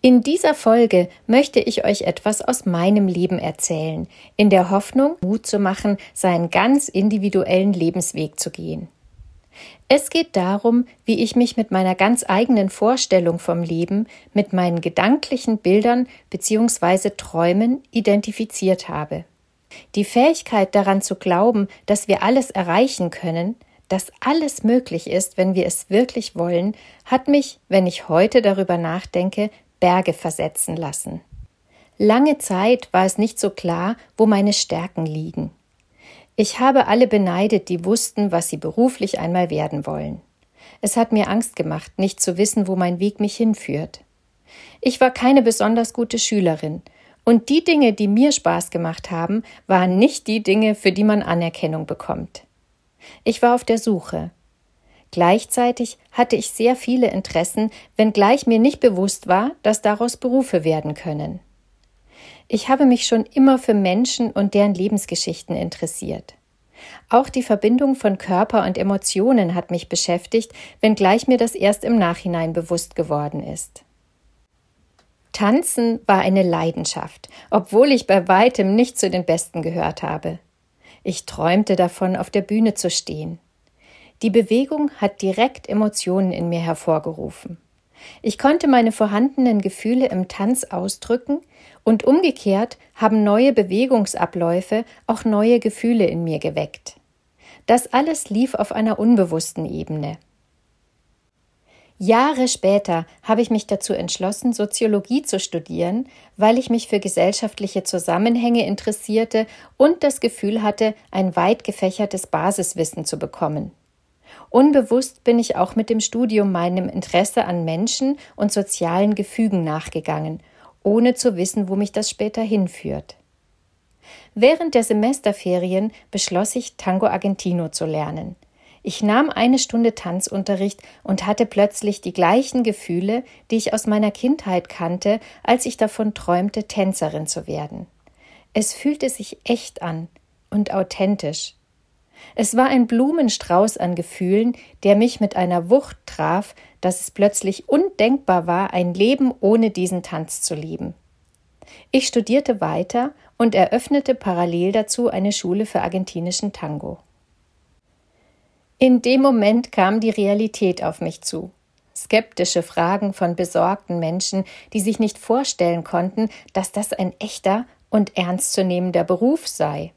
In dieser Folge möchte ich euch etwas aus meinem Leben erzählen, in der Hoffnung, Mut zu machen, seinen ganz individuellen Lebensweg zu gehen. Es geht darum, wie ich mich mit meiner ganz eigenen Vorstellung vom Leben, mit meinen gedanklichen Bildern bzw. Träumen identifiziert habe. Die Fähigkeit daran zu glauben, dass wir alles erreichen können, dass alles möglich ist, wenn wir es wirklich wollen, hat mich, wenn ich heute darüber nachdenke, Berge versetzen lassen. Lange Zeit war es nicht so klar, wo meine Stärken liegen. Ich habe alle beneidet, die wussten, was sie beruflich einmal werden wollen. Es hat mir Angst gemacht, nicht zu wissen, wo mein Weg mich hinführt. Ich war keine besonders gute Schülerin, und die Dinge, die mir Spaß gemacht haben, waren nicht die Dinge, für die man Anerkennung bekommt. Ich war auf der Suche. Gleichzeitig hatte ich sehr viele Interessen, wenngleich mir nicht bewusst war, dass daraus Berufe werden können. Ich habe mich schon immer für Menschen und deren Lebensgeschichten interessiert. Auch die Verbindung von Körper und Emotionen hat mich beschäftigt, wenngleich mir das erst im Nachhinein bewusst geworden ist. Tanzen war eine Leidenschaft, obwohl ich bei weitem nicht zu den Besten gehört habe. Ich träumte davon, auf der Bühne zu stehen. Die Bewegung hat direkt Emotionen in mir hervorgerufen. Ich konnte meine vorhandenen Gefühle im Tanz ausdrücken und umgekehrt haben neue Bewegungsabläufe auch neue Gefühle in mir geweckt. Das alles lief auf einer unbewussten Ebene. Jahre später habe ich mich dazu entschlossen, Soziologie zu studieren, weil ich mich für gesellschaftliche Zusammenhänge interessierte und das Gefühl hatte, ein weit gefächertes Basiswissen zu bekommen. Unbewusst bin ich auch mit dem Studium meinem Interesse an Menschen und sozialen Gefügen nachgegangen, ohne zu wissen, wo mich das später hinführt. Während der Semesterferien beschloss ich, Tango Argentino zu lernen. Ich nahm eine Stunde Tanzunterricht und hatte plötzlich die gleichen Gefühle, die ich aus meiner Kindheit kannte, als ich davon träumte, Tänzerin zu werden. Es fühlte sich echt an und authentisch. Es war ein Blumenstrauß an Gefühlen, der mich mit einer Wucht traf, dass es plötzlich undenkbar war, ein Leben ohne diesen Tanz zu leben. Ich studierte weiter und eröffnete parallel dazu eine Schule für argentinischen Tango. In dem Moment kam die Realität auf mich zu. Skeptische Fragen von besorgten Menschen, die sich nicht vorstellen konnten, dass das ein echter und ernstzunehmender Beruf sei.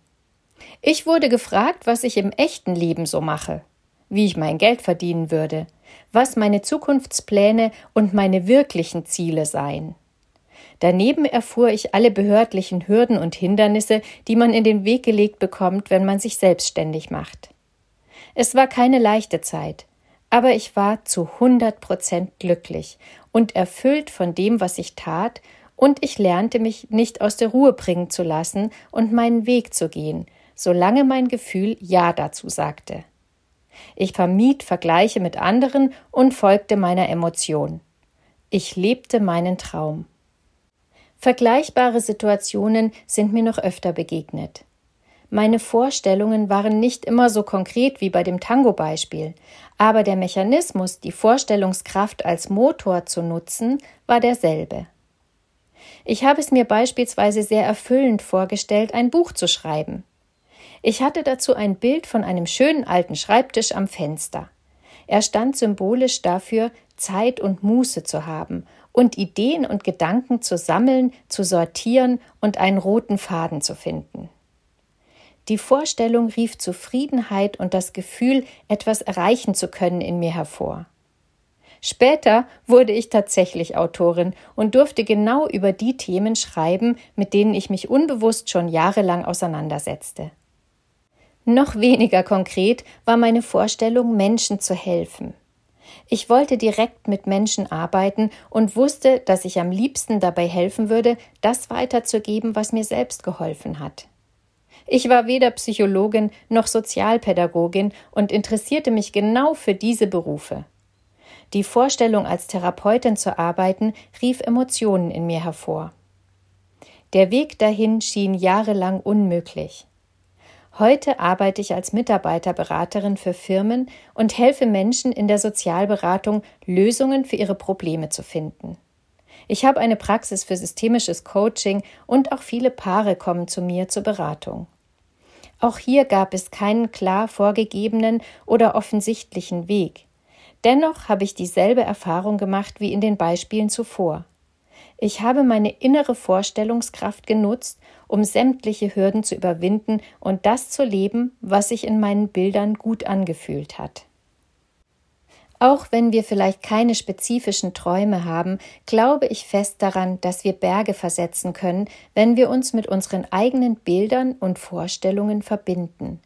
Ich wurde gefragt, was ich im echten Leben so mache, wie ich mein Geld verdienen würde, was meine Zukunftspläne und meine wirklichen Ziele seien. Daneben erfuhr ich alle behördlichen Hürden und Hindernisse, die man in den Weg gelegt bekommt, wenn man sich selbstständig macht. Es war keine leichte Zeit, aber ich war zu hundert Prozent glücklich und erfüllt von dem, was ich tat, und ich lernte mich nicht aus der Ruhe bringen zu lassen und meinen Weg zu gehen, solange mein Gefühl Ja dazu sagte. Ich vermied Vergleiche mit anderen und folgte meiner Emotion. Ich lebte meinen Traum. Vergleichbare Situationen sind mir noch öfter begegnet. Meine Vorstellungen waren nicht immer so konkret wie bei dem Tango-Beispiel, aber der Mechanismus, die Vorstellungskraft als Motor zu nutzen, war derselbe. Ich habe es mir beispielsweise sehr erfüllend vorgestellt, ein Buch zu schreiben. Ich hatte dazu ein Bild von einem schönen alten Schreibtisch am Fenster. Er stand symbolisch dafür, Zeit und Muße zu haben und Ideen und Gedanken zu sammeln, zu sortieren und einen roten Faden zu finden. Die Vorstellung rief Zufriedenheit und das Gefühl, etwas erreichen zu können in mir hervor. Später wurde ich tatsächlich Autorin und durfte genau über die Themen schreiben, mit denen ich mich unbewusst schon jahrelang auseinandersetzte. Noch weniger konkret war meine Vorstellung, Menschen zu helfen. Ich wollte direkt mit Menschen arbeiten und wusste, dass ich am liebsten dabei helfen würde, das weiterzugeben, was mir selbst geholfen hat. Ich war weder Psychologin noch Sozialpädagogin und interessierte mich genau für diese Berufe. Die Vorstellung, als Therapeutin zu arbeiten, rief Emotionen in mir hervor. Der Weg dahin schien jahrelang unmöglich. Heute arbeite ich als Mitarbeiterberaterin für Firmen und helfe Menschen in der Sozialberatung, Lösungen für ihre Probleme zu finden. Ich habe eine Praxis für systemisches Coaching und auch viele Paare kommen zu mir zur Beratung. Auch hier gab es keinen klar vorgegebenen oder offensichtlichen Weg. Dennoch habe ich dieselbe Erfahrung gemacht wie in den Beispielen zuvor. Ich habe meine innere Vorstellungskraft genutzt, um sämtliche Hürden zu überwinden und das zu leben, was sich in meinen Bildern gut angefühlt hat. Auch wenn wir vielleicht keine spezifischen Träume haben, glaube ich fest daran, dass wir Berge versetzen können, wenn wir uns mit unseren eigenen Bildern und Vorstellungen verbinden.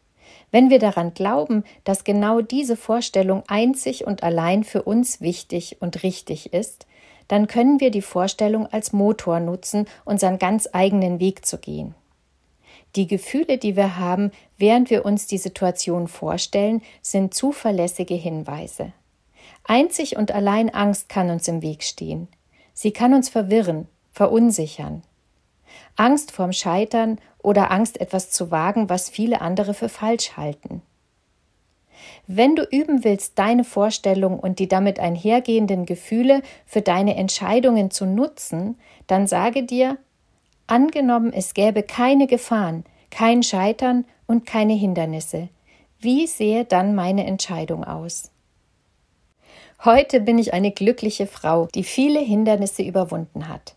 Wenn wir daran glauben, dass genau diese Vorstellung einzig und allein für uns wichtig und richtig ist, dann können wir die Vorstellung als Motor nutzen, unseren ganz eigenen Weg zu gehen. Die Gefühle, die wir haben, während wir uns die Situation vorstellen, sind zuverlässige Hinweise. Einzig und allein Angst kann uns im Weg stehen. Sie kann uns verwirren, verunsichern. Angst vorm Scheitern oder Angst, etwas zu wagen, was viele andere für falsch halten. Wenn du üben willst, deine Vorstellung und die damit einhergehenden Gefühle für deine Entscheidungen zu nutzen, dann sage dir, angenommen es gäbe keine Gefahren, kein Scheitern und keine Hindernisse, wie sähe dann meine Entscheidung aus? Heute bin ich eine glückliche Frau, die viele Hindernisse überwunden hat.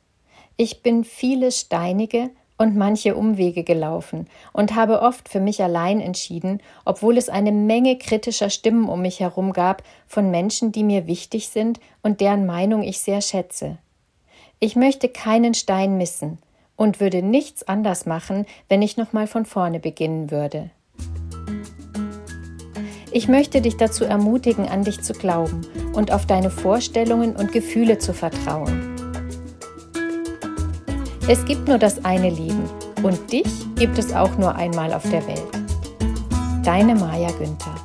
Ich bin viele steinige und manche Umwege gelaufen und habe oft für mich allein entschieden, obwohl es eine Menge kritischer Stimmen um mich herum gab von Menschen, die mir wichtig sind und deren Meinung ich sehr schätze. Ich möchte keinen Stein missen und würde nichts anders machen, wenn ich nochmal von vorne beginnen würde. Ich möchte dich dazu ermutigen, an dich zu glauben und auf deine Vorstellungen und Gefühle zu vertrauen. Es gibt nur das eine Leben und dich gibt es auch nur einmal auf der Welt. Deine Maja Günther